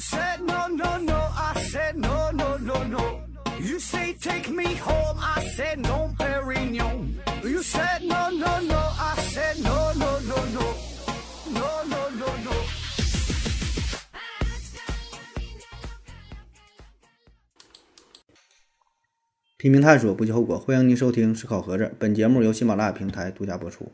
said no no no, I said no no no no. You say take me home, I said no, Perignon. You said no no no, I said no no no no, no no no no. 批评探索，不计后果。欢迎您收听《思考盒子》，本节目由喜马拉雅平台独家播出。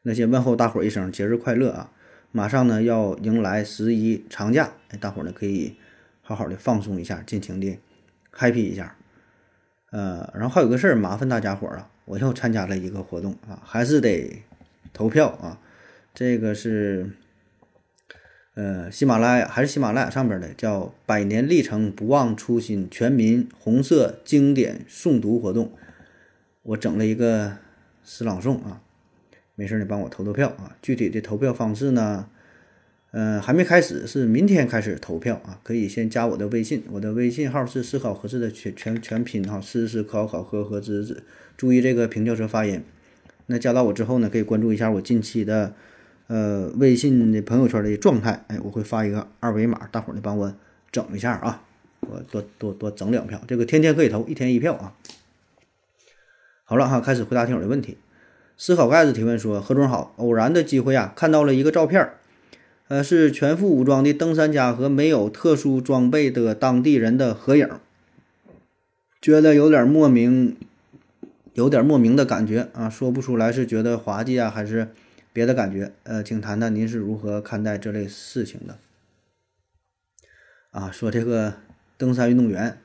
那些问候大伙儿一声节日快乐啊！马上呢要迎来十一长假，哎，大伙儿呢可以好好的放松一下，尽情的 happy 一下。呃，然后还有个事儿麻烦大家伙儿啊，我又参加了一个活动啊，还是得投票啊。这个是呃喜马拉雅还是喜马拉雅上边的叫“百年历程不忘初心”全民红色经典诵读活动，我整了一个诗朗诵啊。没事儿，你帮我投投票啊！具体的投票方式呢？嗯，还没开始，是明天开始投票啊！可以先加我的微信，我的微信号是思考合适的全全全拼哈，思思考考和和知知，注意这个平翘舌发音。那加到我之后呢，可以关注一下我近期的呃微信的朋友圈的状态。哎，我会发一个二维码，大伙儿呢帮我整一下啊！我多多多整两票，这个天天可以投，一天一票啊！好了哈，开始回答听友的问题。思考盖子提问说：“何总好，偶然的机会啊，看到了一个照片，呃，是全副武装的登山家和没有特殊装备的当地人的合影，觉得有点莫名，有点莫名的感觉啊，说不出来是觉得滑稽啊，还是别的感觉？呃，请谈谈您是如何看待这类事情的？啊，说这个登山运动员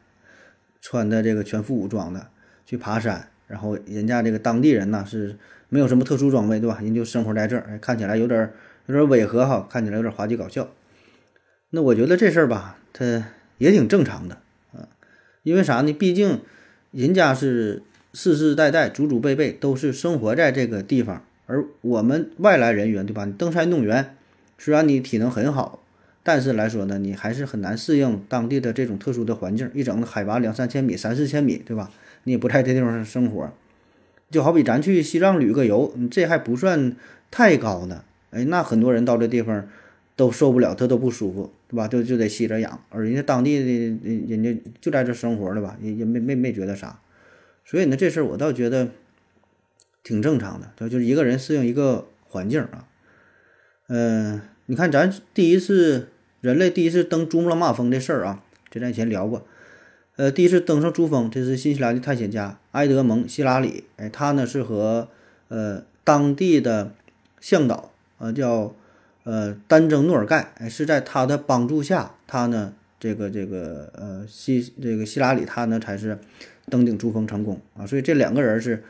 穿的这个全副武装的去爬山，然后人家这个当地人呢是。”没有什么特殊装备，对吧？人就生活在这儿，看起来有点儿有点儿违和哈，看起来有点滑稽搞笑。那我觉得这事儿吧，它也挺正常的啊，因为啥呢？毕竟人家是世世代代、祖祖辈辈都是生活在这个地方，而我们外来人员，对吧？你登山运动员，虽然你体能很好，但是来说呢，你还是很难适应当地的这种特殊的环境，一整海拔两三千米、三四千米，对吧？你也不在这地方生活。就好比咱去西藏旅个游，你这还不算太高呢。哎，那很多人到这地方都受不了，他都不舒服，对吧？就就得吸着氧，而人家当地的人人家就在这生活了吧，也也没没没觉得啥。所以呢，这事儿我倒觉得挺正常的，就是一个人适应一个环境啊。嗯，你看咱第一次人类第一次登珠穆朗玛峰这事儿啊，这咱以前聊过。呃，第一次登上珠峰，这是新西兰的探险家埃德蒙·希拉里。哎，他呢是和呃当地的向导呃叫呃丹增诺尔盖，哎是在他的帮助下，他呢这个这个呃希这个希拉里他呢才是登顶珠峰成功啊。所以这两个人是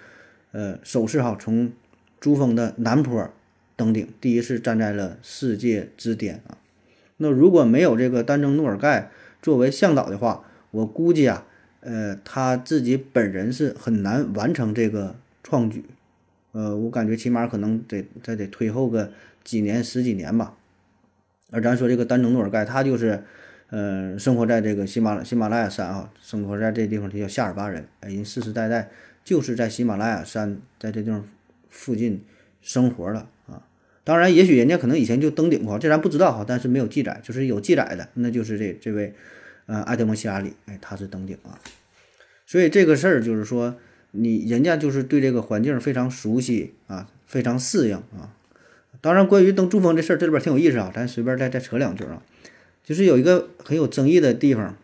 呃首次哈从珠峰的南坡登顶，第一次站在了世界之巅啊。那如果没有这个丹增诺尔盖作为向导的话，我估计啊，呃，他自己本人是很难完成这个创举，呃，我感觉起码可能得再得推后个几年十几年吧。而咱说这个丹增诺尔盖，他就是，呃，生活在这个喜马喜马拉雅山啊，生活在这地方，他叫夏尔巴人，哎，人世世代代就是在喜马拉雅山在这地方附近生活了啊。当然，也许人家可能以前就登顶过，这咱不知道哈，但是没有记载，就是有记载的，那就是这这位。呃，埃德蒙·希拉里，哎，他是登顶啊，所以这个事儿就是说，你人家就是对这个环境非常熟悉啊，非常适应啊。当然，关于登珠峰这事儿，这里边挺有意思啊，咱随便再再扯两句啊。就是有一个很有争议的地方，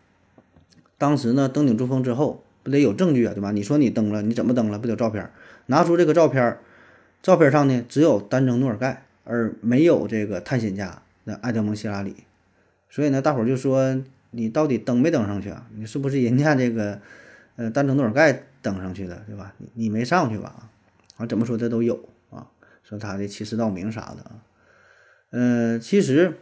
当时呢，登顶珠峰之后，不得有证据啊，对吧？你说你登了，你怎么登了？不得有照片？拿出这个照片，照片上呢只有丹增诺尔盖，而没有这个探险家的埃德蒙·希拉里。所以呢，大伙儿就说。你到底登没登上去啊？你是不是人家这个，呃，丹增诺尔盖登上去的，对吧？你你没上去吧？啊，怎么说的都有啊，说他的欺世盗名啥的啊。呃，其实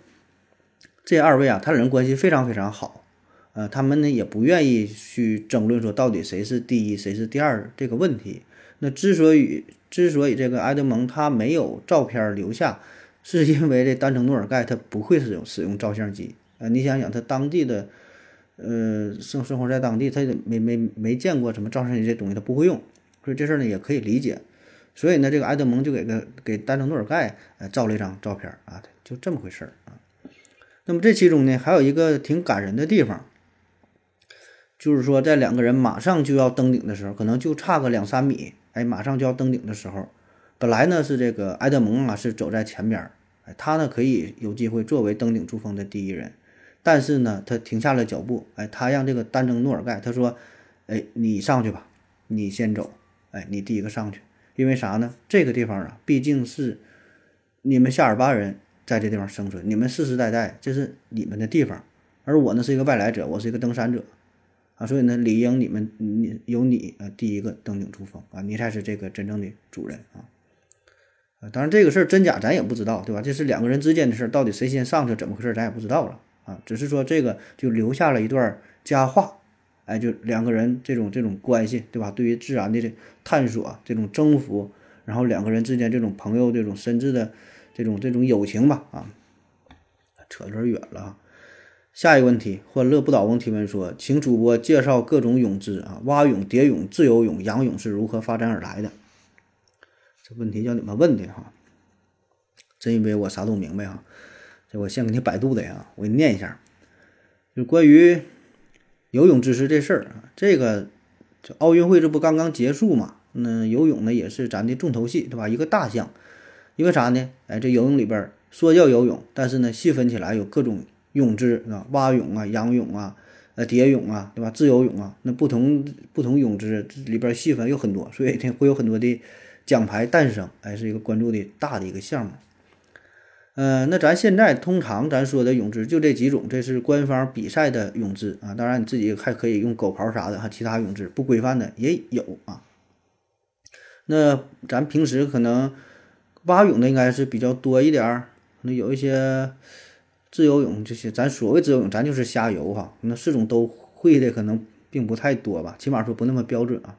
这二位啊，他人关系非常非常好，呃，他们呢也不愿意去争论说到底谁是第一谁是第二这个问题。那之所以之所以这个埃德蒙他没有照片留下，是因为这丹增诺尔盖他不会使用使用照相机。呃，你想想，他当地的，呃，生生活在当地，他也没没没见过什么照相机这东西，他不会用，所以这事儿呢也可以理解。所以呢，这个埃德蒙就给个给丹增诺尔盖呃照了一张照片啊，就这么回事儿啊。那么这其中呢，还有一个挺感人的地方，就是说在两个人马上就要登顶的时候，可能就差个两三米，哎，马上就要登顶的时候，本来呢是这个埃德蒙啊是走在前边儿，哎，他呢可以有机会作为登顶珠峰的第一人，但是呢他停下了脚步，哎，他让这个丹增诺尔盖他说，哎，你上去吧，你先走，哎，你第一个上去，因为啥呢？这个地方啊，毕竟是你们夏尔巴人。在这地方生存，你们世世代代这是你们的地方，而我呢是一个外来者，我是一个登山者，啊，所以呢理应你们你由你呃第一个登顶珠峰啊，你才是这个真正的主人啊，啊，当然这个事儿真假咱也不知道，对吧？这是两个人之间的事儿，到底谁先上去怎么回事咱也不知道了啊，只是说这个就留下了一段佳话，哎，就两个人这种这种关系，对吧？对于自然的这探索，这种征服，然后两个人之间这种朋友这种深挚的。这种这种友情吧，啊，扯有点远了啊。下一个问题，欢乐不倒翁提问说，请主播介绍各种泳姿啊，蛙泳、蝶泳、自由泳、仰泳是如何发展而来的？这问题叫你们问的哈，真以为我啥都明白哈？我先给你百度的呀，我给你念一下，就关于游泳知识这事儿啊，这个这奥运会这不刚刚结束嘛？那游泳呢也是咱的重头戏，对吧？一个大项。因为啥呢？哎，这游泳里边说叫游泳，但是呢，细分起来有各种泳姿啊，蛙泳啊、仰泳啊、呃蝶泳啊，对吧？自由泳啊，那不同不同泳姿里边细分有很多，所以呢会有很多的奖牌诞生，哎，是一个关注的大的一个项目。嗯，那咱现在通常咱说的泳姿就这几种，这是官方比赛的泳姿啊。当然你自己还可以用狗刨啥的哈，其他泳姿不规范的也有啊。那咱平时可能。蛙泳的应该是比较多一点儿，那有一些自由泳这些，咱所谓自由泳，咱就是瞎游哈。那四种都会的可能并不太多吧，起码说不那么标准啊。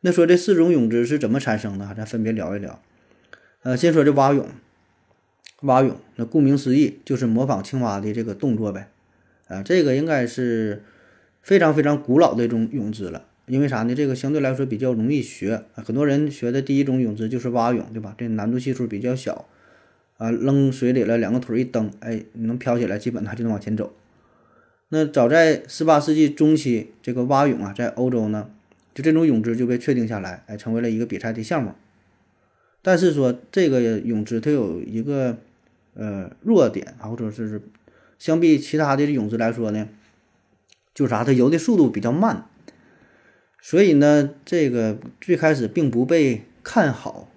那说这四种泳姿是怎么产生的？咱分别聊一聊。呃，先说这蛙泳，蛙泳那顾名思义就是模仿青蛙的这个动作呗。啊，这个应该是非常非常古老的一种泳姿了。因为啥呢？这个相对来说比较容易学，很多人学的第一种泳姿就是蛙泳，对吧？这难度系数比较小，啊，扔水里了，两个腿一蹬，哎，你能飘起来，基本上就能往前走。那早在十八世纪中期，这个蛙泳啊，在欧洲呢，就这种泳姿就被确定下来，哎，成为了一个比赛的项目。但是说这个泳姿它有一个呃弱点啊，或者是相比其他的泳姿来说呢，就啥，它游的速度比较慢。所以呢，这个最开始并不被看好，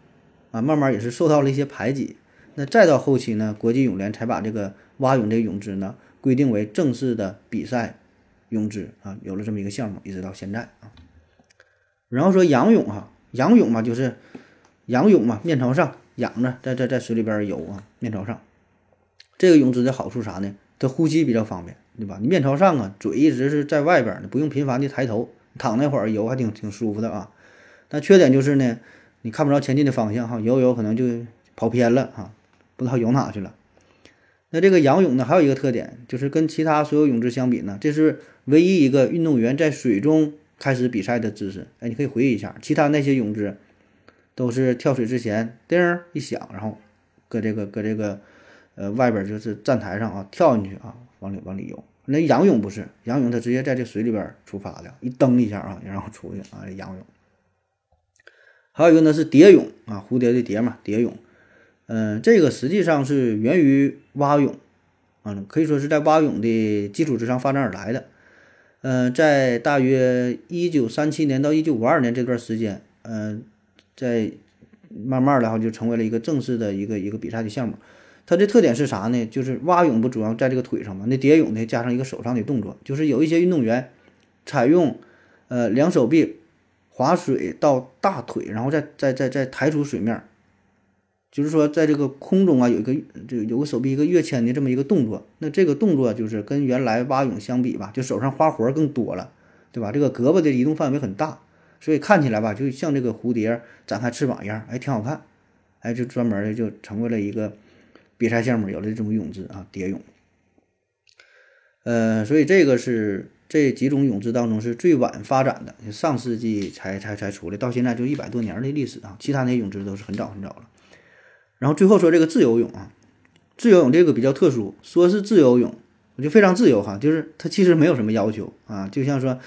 啊，慢慢也是受到了一些排挤。那再到后期呢，国际泳联才把这个蛙泳这个泳姿呢规定为正式的比赛泳姿啊，有了这么一个项目，一直到现在啊。然后说仰泳哈，仰泳嘛就是仰泳嘛，面朝上仰着，在在在水里边游啊，面朝上。这个泳姿的好处啥呢？它呼吸比较方便，对吧？你面朝上啊，嘴一直是在外边，你不用频繁的抬头。躺那会儿游还挺挺舒服的啊，但缺点就是呢，你看不着前进的方向哈，游游可能就跑偏了哈，不知道游哪去了。那这个仰泳呢，还有一个特点，就是跟其他所有泳姿相比呢，这是唯一一个运动员在水中开始比赛的姿势。哎，你可以回忆一下，其他那些泳姿都是跳水之前叮一响，然后搁这个搁这个呃外边就是站台上啊跳进去啊，往里往里游。那仰泳不是仰泳，它直接在这水里边出发的，一蹬一下啊，然后出去啊，仰泳。还有一个呢是蝶泳啊，蝴蝶的蝶嘛，蝶泳。嗯，这个实际上是源于蛙泳啊，可以说是在蛙泳的基础之上发展而来的。嗯，在大约一九三七年到一九五二年这段时间，嗯，在慢慢的哈就成为了一个正式的一个一个比赛的项目。它的特点是啥呢？就是蛙泳不主要在这个腿上嘛，那蝶泳呢加上一个手上的动作，就是有一些运动员采用呃两手臂划水到大腿，然后再再再再抬出水面，就是说在这个空中啊有一个这有个手臂一个跃迁的这么一个动作。那这个动作就是跟原来蛙泳相比吧，就手上花活更多了，对吧？这个胳膊的移动范围很大，所以看起来吧就像这个蝴蝶展开翅膀一样，哎，挺好看，哎，就专门的就成为了一个。比赛项目有了这种泳姿啊，蝶泳。呃，所以这个是这几种泳姿当中是最晚发展的，上世纪才才才出来，到现在就一百多年的历史啊。其他那些泳姿都是很早很早了。然后最后说这个自由泳啊，自由泳这个比较特殊，说是自由泳，我就非常自由哈，就是它其实没有什么要求啊，就像说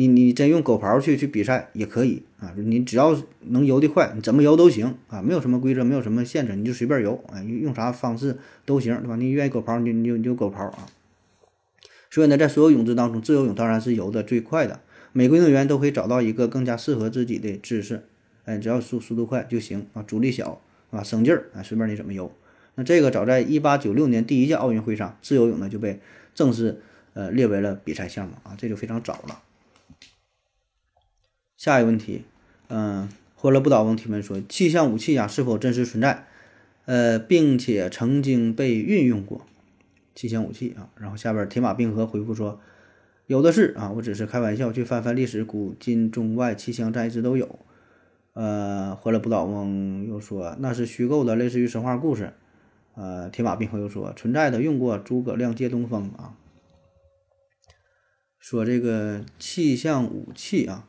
你你真用狗刨去去比赛也可以啊，你只要能游得快，你怎么游都行啊，没有什么规则，没有什么限制，你就随便游啊，用用啥方式都行，对吧？你愿意狗刨，你你就你就狗刨啊。所以呢，在所有泳姿当中，自由泳当然是游的最快的。每个运动员都可以找到一个更加适合自己的姿势，哎，只要速速度快就行啊，阻力小啊，省劲儿啊，随便你怎么游。那这个早在一八九六年第一届奥运会上，自由泳呢就被正式呃列为了比赛项目啊，这就非常早了。下一个问题，嗯，欢乐不倒翁提问说，气象武器呀是否真实存在？呃，并且曾经被运用过？气象武器啊，然后下边铁马冰河回复说，有的是啊，我只是开玩笑，去翻翻历史，古今中外气象站一直都有。呃，欢乐不倒翁又说那是虚构的，类似于神话故事。呃，铁马冰河又说存在的，用过诸葛亮借东风啊。说这个气象武器啊，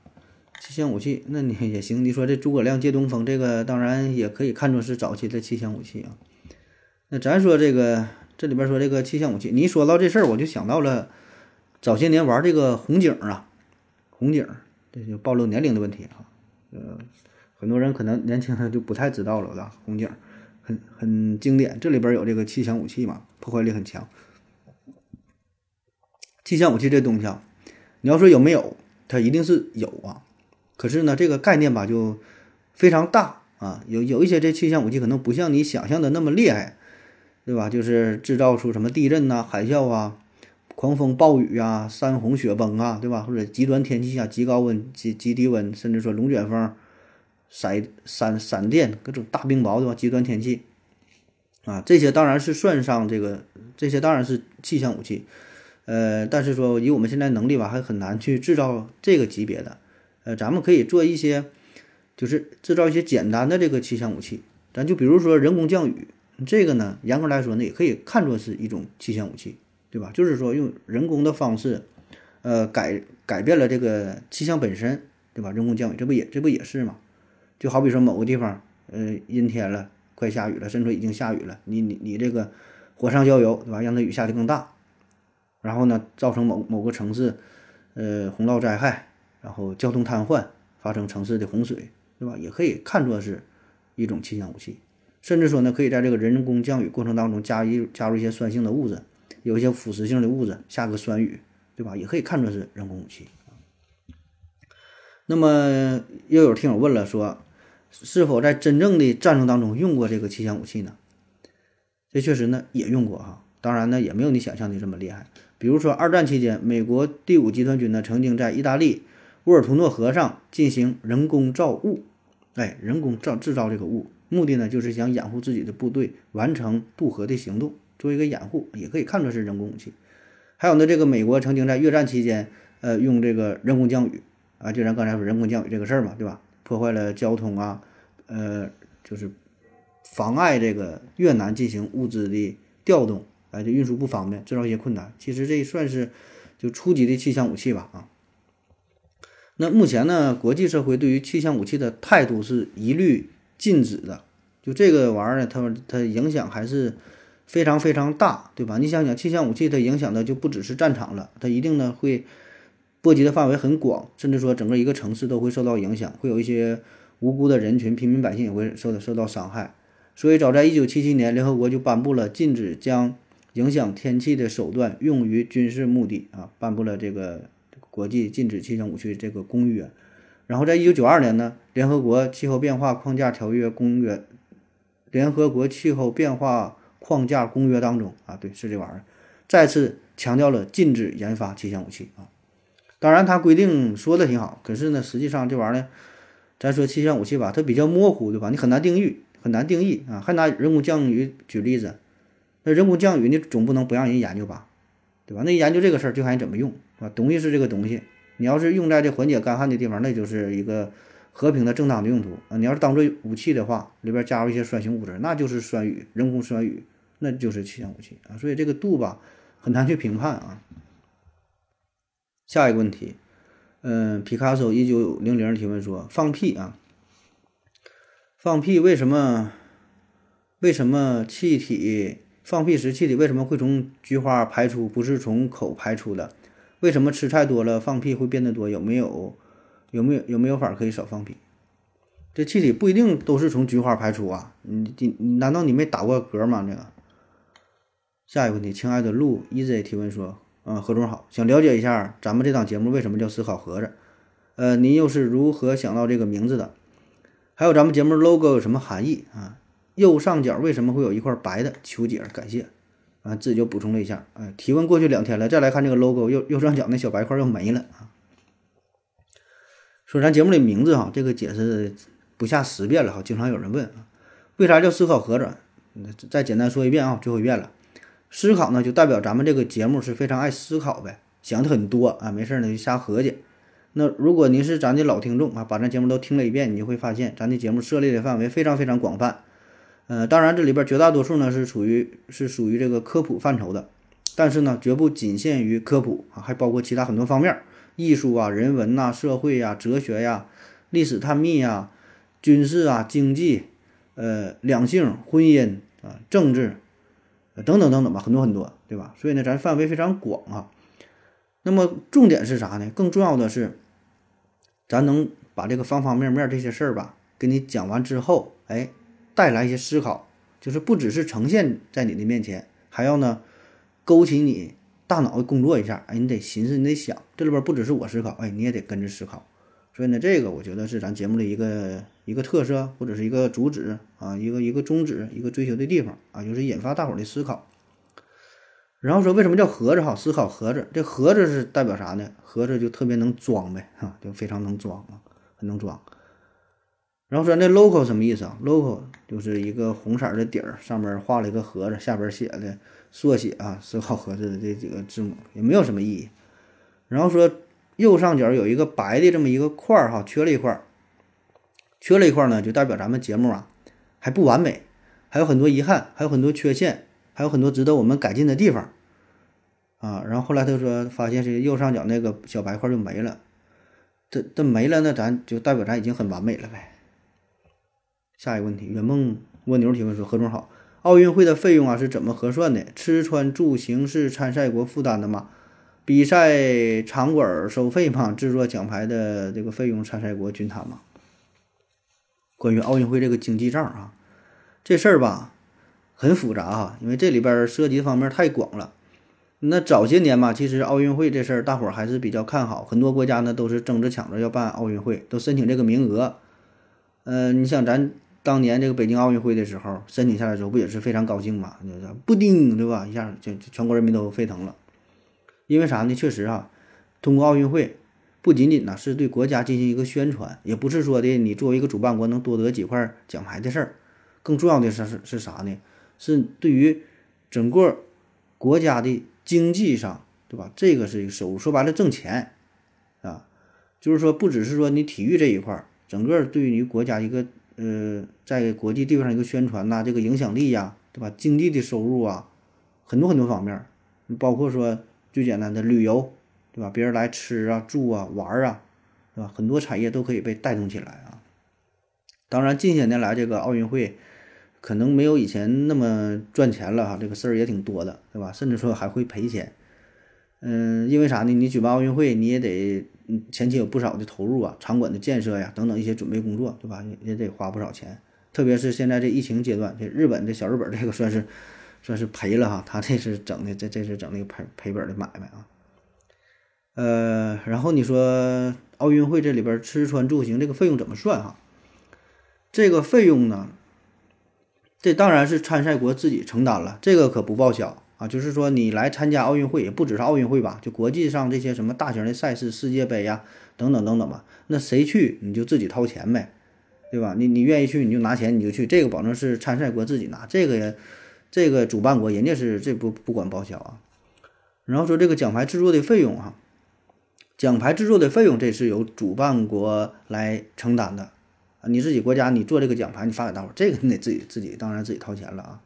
气象武器，那你也行。你说这诸葛亮借东风，这个当然也可以看作是早期的气象武器啊。那咱说这个。这里边说这个气象武器，你一说到这事儿，我就想到了早些年玩这个红警啊，红警，这就暴露年龄的问题啊。呃，很多人可能年轻人就不太知道了，吧？红警很很经典，这里边有这个气象武器嘛，破坏力很强。气象武器这东西啊，你要说有没有，它一定是有啊。可是呢，这个概念吧就非常大啊，有有一些这气象武器可能不像你想象的那么厉害。对吧？就是制造出什么地震呐、海啸啊、狂风暴雨啊、山洪雪崩啊，对吧？或者极端天气下极高温、极极低温，甚至说龙卷风、闪闪闪电、各种大冰雹，对吧？极端天气啊，这些当然是算上这个，这些当然是气象武器。呃，但是说以我们现在能力吧，还很难去制造这个级别的。呃，咱们可以做一些，就是制造一些简单的这个气象武器。咱就比如说人工降雨。这个呢，严格来说呢，也可以看作是一种气象武器，对吧？就是说用人工的方式，呃，改改变了这个气象本身，对吧？人工降雨，这不也这不也是吗？就好比说某个地方，呃，阴天了，快下雨了，甚至已经下雨了，你你你这个火上浇油，对吧？让它雨下的更大，然后呢，造成某某个城市，呃，洪涝灾害，然后交通瘫痪，发生城市的洪水，对吧？也可以看作是一种气象武器。甚至说呢，可以在这个人工降雨过程当中加一加入一些酸性的物质，有一些腐蚀性的物质，下个酸雨，对吧？也可以看作是人工武器。那么又有听友问了，说是否在真正的战争当中用过这个气象武器呢？这确实呢也用过哈，当然呢也没有你想象的这么厉害。比如说二战期间，美国第五集团军呢曾经在意大利沃尔图诺河上进行人工造雾，哎，人工造制造这个雾。目的呢，就是想掩护自己的部队完成渡河的行动，做一个掩护，也可以看作是人工武器。还有呢，这个美国曾经在越战期间，呃，用这个人工降雨啊，就咱刚才说人工降雨这个事儿嘛，对吧？破坏了交通啊，呃，就是妨碍这个越南进行物资的调动，哎，就运输不方便，制造一些困难。其实这算是就初级的气象武器吧，啊。那目前呢，国际社会对于气象武器的态度是一律。禁止的，就这个玩意儿呢，它它影响还是非常非常大，对吧？你想想，气象武器它影响的就不只是战场了，它一定呢会波及的范围很广，甚至说整个一个城市都会受到影响，会有一些无辜的人群、平民百姓也会受到受到伤害。所以，早在一九七七年，联合国就颁布了禁止将影响天气的手段用于军事目的啊，颁布了这个国际禁止气象武器这个公约。然后，在一九九二年呢，联合国气候变化框架条约公约，联合国气候变化框架公约当中啊，对，是这玩意儿，再次强调了禁止研发气象武器啊。当然，它规定说的挺好，可是呢，实际上这玩意儿，咱说气象武器吧，它比较模糊，对吧？你很难定义，很难定义啊。还拿人工降雨举例子，那人工降雨你总不能不让人研究吧，对吧？那研究这个事儿就看你怎么用啊。东西是这个东西。你要是用在这缓解干旱的地方，那就是一个和平的正当的用途啊。你要是当做武器的话，里边加入一些酸性物质，那就是酸雨，人工酸雨，那就是气象武器啊。所以这个度吧，很难去评判啊。下一个问题，嗯，皮卡丘一九零零提问说：放屁啊，放屁为什么？为什么气体？放屁时气体为什么会从菊花排出，不是从口排出的？为什么吃菜多了放屁会变得多？有没有有没有有没有法可以少放屁？这气体不一定都是从菊花排出啊！你你你难道你没打过嗝吗？这个。下一个问题，亲爱的陆 easy 提问说，嗯，何总好，想了解一下咱们这档节目为什么叫思考盒子？呃，您又是如何想到这个名字的？还有咱们节目 logo 有什么含义啊？右上角为什么会有一块白的？求解，感谢。啊，自己就补充了一下，哎，提问过去两天了，再来看这个 logo，右右上角那小白块又没了啊。说咱节目的名字哈，这个解释不下十遍了哈，经常有人问啊，为啥叫思考盒子？再简单说一遍啊，最后一遍了。思考呢，就代表咱们这个节目是非常爱思考呗，想的很多啊，没事呢就瞎合计。那如果您是咱的老听众啊，把咱节目都听了一遍，你就会发现咱的节目涉猎的范围非常非常广泛。呃，当然这里边绝大多数呢是属于是属于这个科普范畴的，但是呢绝不仅限于科普啊，还包括其他很多方面，艺术啊、人文呐、社会呀、哲学呀、历史探秘呀、军事啊、经济、呃两性、婚姻啊、政治。等等等等吧，很多很多，对吧？所以呢，咱范围非常广啊。那么重点是啥呢？更重要的是，咱能把这个方方面面这些事儿吧，给你讲完之后，哎，带来一些思考，就是不只是呈现在你的面前，还要呢勾起你大脑的工作一下，哎，你得寻思，你得想，这里边不只是我思考，哎，你也得跟着思考。所以呢，这个我觉得是咱节目的一个一个特色，或者是一个主旨啊，一个一个宗旨，一个追求的地方啊，就是引发大伙儿的思考。然后说为什么叫盒子哈？思考盒子，这盒子是代表啥呢？盒子就特别能装呗，哈，就非常能装啊，很能装。然后说那 logo 什么意思啊？logo 就是一个红色的底儿，上面画了一个盒子，下边写的缩写啊，思考盒子的这几个字母也没有什么意义。然后说。右上角有一个白的这么一个块儿哈，缺了一块儿，缺了一块儿呢，就代表咱们节目啊还不完美，还有很多遗憾，还有很多缺陷，还有很多值得我们改进的地方啊。然后后来他说发现是右上角那个小白块就没了，这这没了，那咱就代表咱已经很完美了呗。下一个问题，圆梦蜗牛提问说：何总好，奥运会的费用啊是怎么核算的？吃穿住行是参赛国负担的吗？比赛场馆收费吗？制作奖牌的这个费用参赛国均摊吗？关于奥运会这个经济账啊，这事儿吧很复杂哈，因为这里边涉及的方面太广了。那早些年吧，其实奥运会这事儿大伙儿还是比较看好，很多国家呢都是争着抢着要办奥运会，都申请这个名额。嗯，你像咱当年这个北京奥运会的时候，申请下来之后不也是非常高兴嘛？不丁对吧？一下就全国人民都沸腾了。因为啥呢？确实啊，通过奥运会，不仅仅呢是对国家进行一个宣传，也不是说的你作为一个主办国能多得几块奖牌的事儿。更重要的是是是啥呢？是对于整个国家的经济上，对吧？这个是一个收入，说白了挣钱啊。就是说，不只是说你体育这一块儿，整个对于国家一个呃，在国际地位上一个宣传呐，这个影响力呀，对吧？经济的收入啊，很多很多方面，包括说。最简单的旅游，对吧？别人来吃啊、住啊、玩啊，对吧？很多产业都可以被带动起来啊。当然，近些年来这个奥运会可能没有以前那么赚钱了哈，这个事儿也挺多的，对吧？甚至说还会赔钱。嗯，因为啥呢？你举办奥运会，你也得嗯前期有不少的投入啊，场馆的建设呀，等等一些准备工作，对吧？也也得花不少钱。特别是现在这疫情阶段，这日本这小日本这个算是。算是赔了哈，他这是整的，这这是整那个赔赔本的买卖啊。呃，然后你说奥运会这里边吃穿住行这个费用怎么算哈？这个费用呢，这当然是参赛国自己承担了，这个可不报销啊。就是说你来参加奥运会，也不只是奥运会吧，就国际上这些什么大型的赛事，世界杯呀等等等等吧，那谁去你就自己掏钱呗，对吧？你你愿意去你就拿钱你就去，这个保证是参赛国自己拿，这个也。这个主办国人家是这不不管报销啊，然后说这个奖牌制作的费用哈，奖牌制作的费用这是由主办国来承担的啊，你自己国家你做这个奖牌你发给大伙儿，这个你得自己自己当然自己掏钱了啊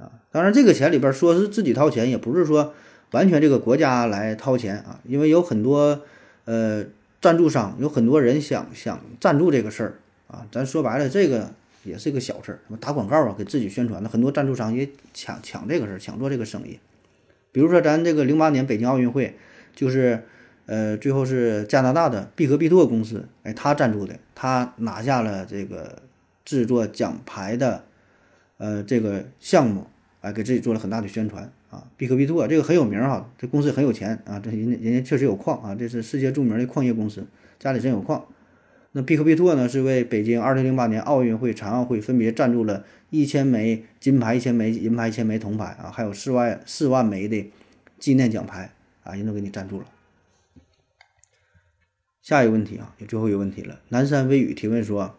啊，当然这个钱里边说是自己掏钱，也不是说完全这个国家来掏钱啊，因为有很多呃赞助商，有很多人想想赞助这个事儿啊，咱说白了这个也是一个小事儿。打广告啊，给自己宣传的，很多赞助商也抢抢这个事儿，抢做这个生意。比如说咱这个零八年北京奥运会，就是呃最后是加拿大的必和必拓公司，哎，他赞助的，他拿下了这个制作奖牌的呃这个项目，哎，给自己做了很大的宣传啊。必克必拓这个很有名哈，这公司很有钱啊，这人家人家确实有矿啊，这是世界著名的矿业公司，家里真有矿。那必克必拓呢，是为北京二零零八年奥运会、残奥会分别赞助了一千枚金牌、一千枚银牌、一千枚铜牌啊，还有四万四万枚的纪念奖牌啊，人都给你赞助了。下一个问题啊，也最后一个问题了。南山微雨提问说：“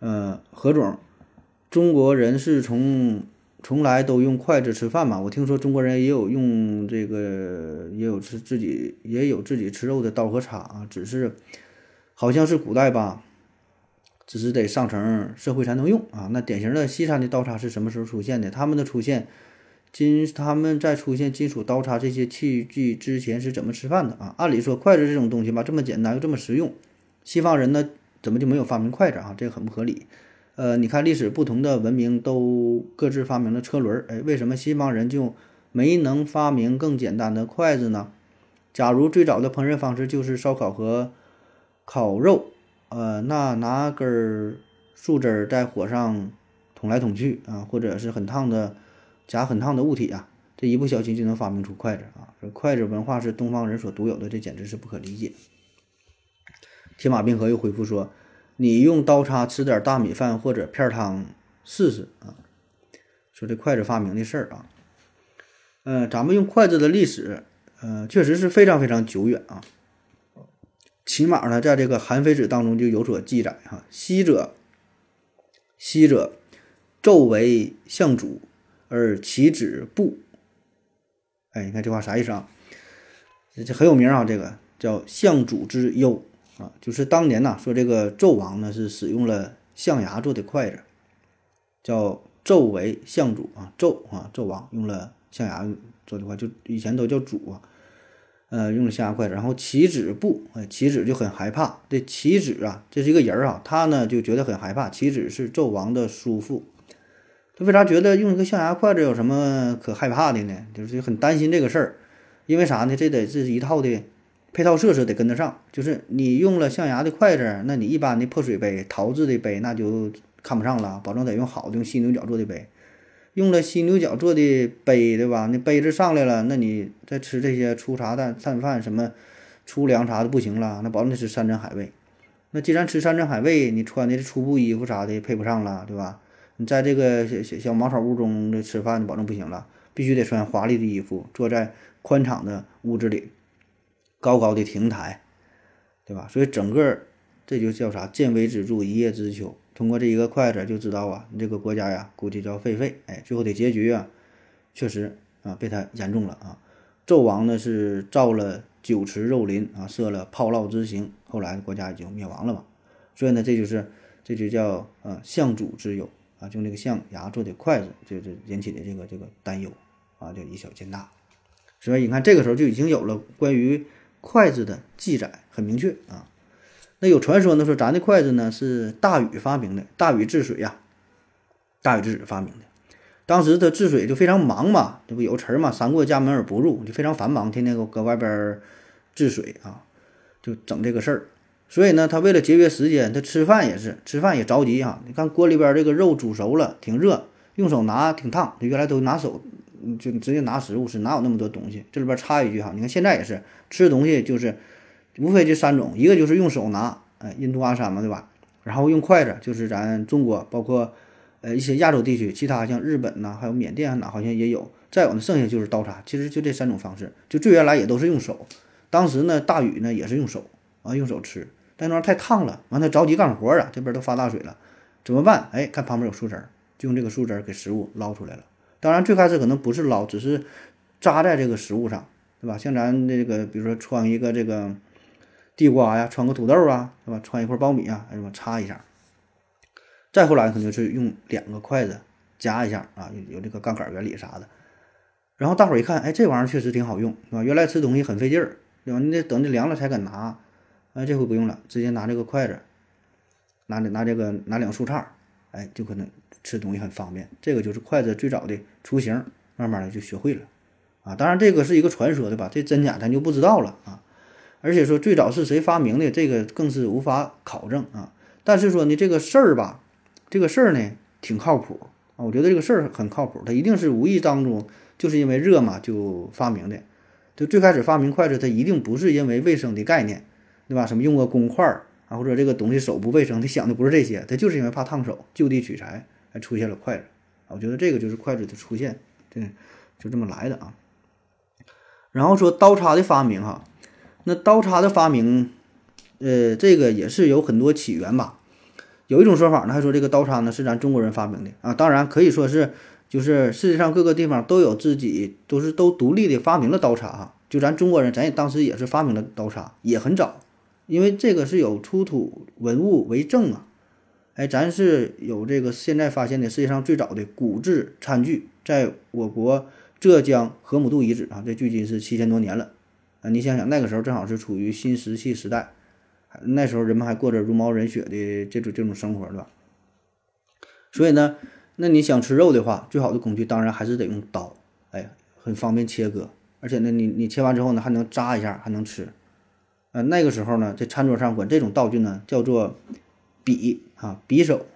呃，何总，中国人是从从来都用筷子吃饭嘛？我听说中国人也有用这个，也有吃自己也有自己吃肉的刀和叉啊，只是。”好像是古代吧，只是得上层社会才能用啊。那典型的西餐的刀叉是什么时候出现的？他们的出现，金他们在出现金属刀叉这些器具之前是怎么吃饭的啊？按理说筷子这种东西吧，这么简单又这么实用，西方人呢怎么就没有发明筷子啊？这个很不合理。呃，你看历史不同的文明都各自发明了车轮，哎，为什么西方人就没能发明更简单的筷子呢？假如最早的烹饪方式就是烧烤和烤肉，呃，那拿根树枝在火上捅来捅去啊，或者是很烫的夹很烫的物体啊，这一不小心就能发明出筷子啊！这筷子文化是东方人所独有的，这简直是不可理解。铁马冰河又回复说：“你用刀叉吃点大米饭或者片汤试试啊。”说这筷子发明的事儿啊，嗯，咱们用筷子的历史，呃，确实是非常非常久远啊。起码呢，在这个《韩非子》当中就有所记载哈。昔者，昔者，纣为相主，而其子不。哎，你看这话啥意思啊？这很有名啊，这个叫相主之忧啊，就是当年呐，说这个纣王呢是使用了象牙做的筷子，叫纣为相主啊，纣啊，纣王用了象牙做的筷，就以前都叫主啊。呃，用了象牙筷子，然后齐子不，哎，齐子就很害怕。这齐子啊，这是一个人儿啊，他呢就觉得很害怕。齐子是纣王的叔父，他为啥觉得用一个象牙筷子有什么可害怕的呢？就是很担心这个事儿，因为啥呢？这得这是一套的配套设施得跟得上。就是你用了象牙的筷子，那你一般的破水杯、陶制的杯那就看不上了，保证得用好的，用犀牛角做的杯。用了犀牛角做的杯，对吧？那杯子上来了，那你再吃这些粗茶淡淡饭什么粗粮啥的不行了，那保证得吃山珍海味。那既然吃山珍海味，你穿的是粗布衣服啥的配不上了，对吧？你在这个小小茅草屋中的吃饭，保证不行了，必须得穿华丽的衣服，坐在宽敞的屋子里，高高的亭台，对吧？所以整个这就叫啥？见微知著，一叶知秋。通过这一个筷子就知道啊，你这个国家呀，估计叫废废。哎，最后的结局啊，确实啊，被他言中了啊。纣王呢是造了酒池肉林啊，设了炮烙之刑，后来国家已经灭亡了嘛。所以呢，这就是这就叫呃象主之忧啊，用这个象牙做的筷子，就是引起的这个这个担忧啊，就以小见大。所以你看，这个时候就已经有了关于筷子的记载，很明确啊。那有传说呢，说咱的筷子呢是大禹发明的，大禹治水呀，大禹治水发明的。当时他治水就非常忙嘛，这不有词儿嘛，“三过家门而不入”，就非常繁忙，天天搁搁外边治水啊，就整这个事儿。所以呢，他为了节约时间，他吃饭也是吃饭也着急哈。你看锅里边这个肉煮熟了，挺热，用手拿挺烫。原来都拿手就直接拿食物吃，哪有那么多东西？这里边插一句哈，你看现在也是吃东西就是。无非就三种，一个就是用手拿，哎，印度阿三嘛，对吧？然后用筷子，就是咱中国，包括呃一些亚洲地区，其他像日本呐，还有缅甸哪好像也有。再有呢，剩下就是刀叉，其实就这三种方式。就最原来也都是用手。当时呢，大禹呢也是用手啊，用手吃，但那玩意儿太烫了，完他着急干活啊，这边都发大水了，怎么办？哎，看旁边有树枝，就用这个树枝给食物捞出来了。当然最开始可能不是捞，只是扎在这个食物上，对吧？像咱这个，比如说穿一个这个。地瓜呀，穿个土豆啊，是吧？穿一块苞米啊，什么插一下。再后来可能是用两个筷子夹一下啊，有有这个杠杆原理啥的。然后大伙一看，哎，这玩意儿确实挺好用，是吧？原来吃东西很费劲儿，对吧？你得等你凉了才敢拿。哎，这回不用了，直接拿这个筷子，拿拿这个拿两树杈，哎，就可能吃东西很方便。这个就是筷子最早的雏形，慢慢的就学会了啊。当然这个是一个传说，对吧？这真假咱就不知道了啊。而且说最早是谁发明的，这个更是无法考证啊。但是说呢，这个事儿吧，这个事儿呢挺靠谱啊。我觉得这个事儿很靠谱，它一定是无意当中就是因为热嘛就发明的。就最开始发明筷子，它一定不是因为卫生的概念，对吧？什么用个公筷儿啊，或者这个东西手不卫生，他想的不是这些，他就是因为怕烫手，就地取材，还出现了筷子啊。我觉得这个就是筷子的出现，对，就这么来的啊。然后说刀叉的发明哈，那刀叉的发明，呃，这个也是有很多起源吧。有一种说法呢，还说这个刀叉呢是咱中国人发明的啊，当然可以说是。就是世界上各个地方都有自己，都是都独立的发明了刀叉哈。就咱中国人，咱也当时也是发明了刀叉，也很早，因为这个是有出土文物为证啊。哎，咱是有这个现在发现的世界上最早的骨制餐具，在我国浙江河姆渡遗址啊，这距今是七千多年了啊。你想想，那个时候正好是处于新石器时代，那时候人们还过着茹毛饮血的这种这种生活，对吧？所以呢。那你想吃肉的话，最好的工具当然还是得用刀，哎，很方便切割，而且呢，你你切完之后呢，还能扎一下，还能吃。呃，那个时候呢，在餐桌上管这种道具呢叫做匕啊，匕首，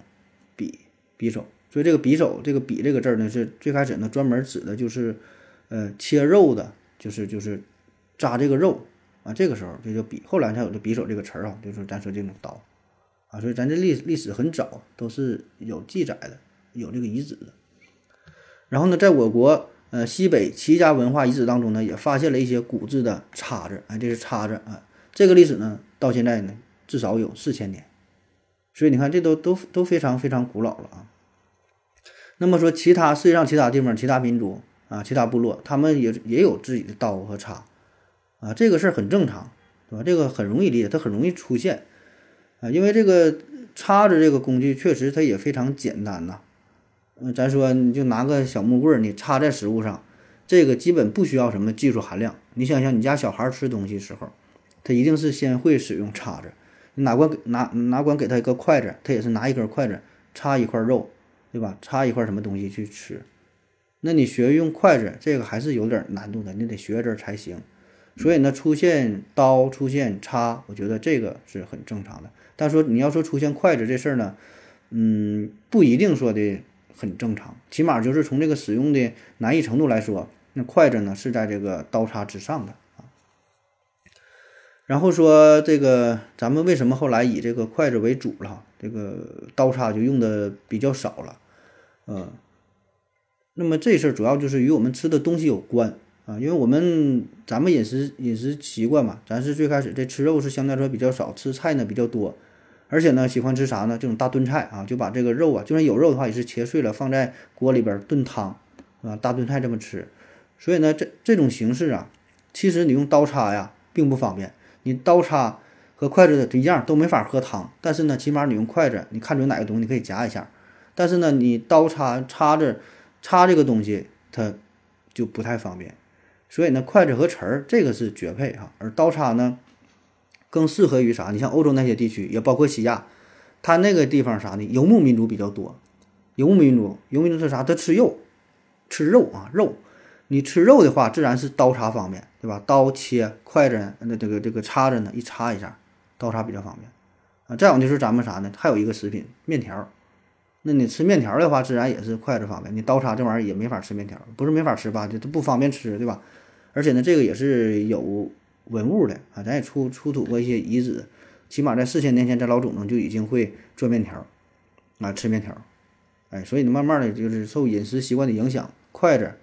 匕匕首。所以这个匕首，这个匕这个字呢，是最开始呢专门指的就是呃切肉的，就是就是扎这个肉啊。这个时候就叫匕，后来才有这匕首这个词儿啊，就是咱说这种刀啊。所以咱这历历史很早，都是有记载的。有这个遗址的，然后呢，在我国呃西北齐家文化遗址当中呢，也发现了一些骨质的叉子，哎，这是叉子啊，这个历史呢，到现在呢至少有四千年，所以你看这都都都非常非常古老了啊。那么说，其他世界上其他地方、其他民族啊、其他部落，他们也也有自己的刀和叉啊，这个事儿很正常，对吧？这个很容易理解，它很容易出现啊，因为这个叉子这个工具确实它也非常简单呐。嗯，咱说你就拿个小木棍儿，你插在食物上，这个基本不需要什么技术含量。你想想，你家小孩吃东西时候，他一定是先会使用叉子。哪管拿哪管给他一个筷子，他也是拿一根筷子插一块肉，对吧？插一块什么东西去吃。那你学用筷子，这个还是有点难度的，你得学着才行。所以呢，出现刀、出现叉，我觉得这个是很正常的。但说你要说出现筷子这事儿呢，嗯，不一定说的。很正常，起码就是从这个使用的难易程度来说，那筷子呢是在这个刀叉之上的。然后说这个咱们为什么后来以这个筷子为主了，这个刀叉就用的比较少了，嗯，那么这事儿主要就是与我们吃的东西有关啊，因为我们咱们饮食饮食习惯嘛，咱是最开始这吃肉是相对来说比较少，吃菜呢比较多。而且呢，喜欢吃啥呢？这种大炖菜啊，就把这个肉啊，就算有肉的话，也是切碎了放在锅里边炖汤，啊，大炖菜这么吃。所以呢，这这种形式啊，其实你用刀叉呀，并不方便。你刀叉和筷子一样，都没法喝汤。但是呢，起码你用筷子，你看准哪个东西，你可以夹一下。但是呢，你刀叉叉着叉这个东西，它就不太方便。所以呢，筷子和匙儿这个是绝配哈，而刀叉呢？更适合于啥？你像欧洲那些地区，也包括西亚，它那个地方啥呢？游牧民族比较多。游牧民族，游牧民族是啥？他吃肉，吃肉啊，肉。你吃肉的话，自然是刀叉方便，对吧？刀切，筷子那这个这个叉子呢，一插一下，刀叉比较方便啊。再有就是咱们啥呢？还有一个食品，面条。那你吃面条的话，自然也是筷子方便。你刀叉这玩意儿也没法吃面条，不是没法吃吧？就不方便吃，对吧？而且呢，这个也是有。文物的啊，咱也出出土过一些遗址，起码在四千年前，咱老祖宗就已经会做面条，啊，吃面条，哎，所以呢，慢慢的就是受饮食习惯的影响，筷子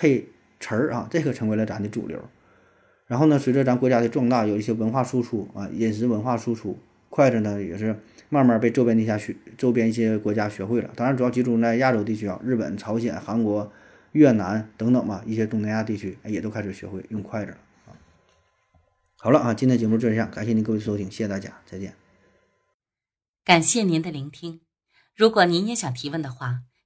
配词儿啊，这个成为了咱的主流。然后呢，随着咱国家的壮大，有一些文化输出啊，饮食文化输出，筷子呢也是慢慢被周边的一些学周边一些国家学会了。当然，主要集中在亚洲地区啊，日本、朝鲜、韩国、越南等等吧，一些东南亚地区也都开始学会用筷子了。好了啊，今天节目就这样，感谢您各位收听，谢谢大家，再见。感谢您的聆听。如果您也想提问的话，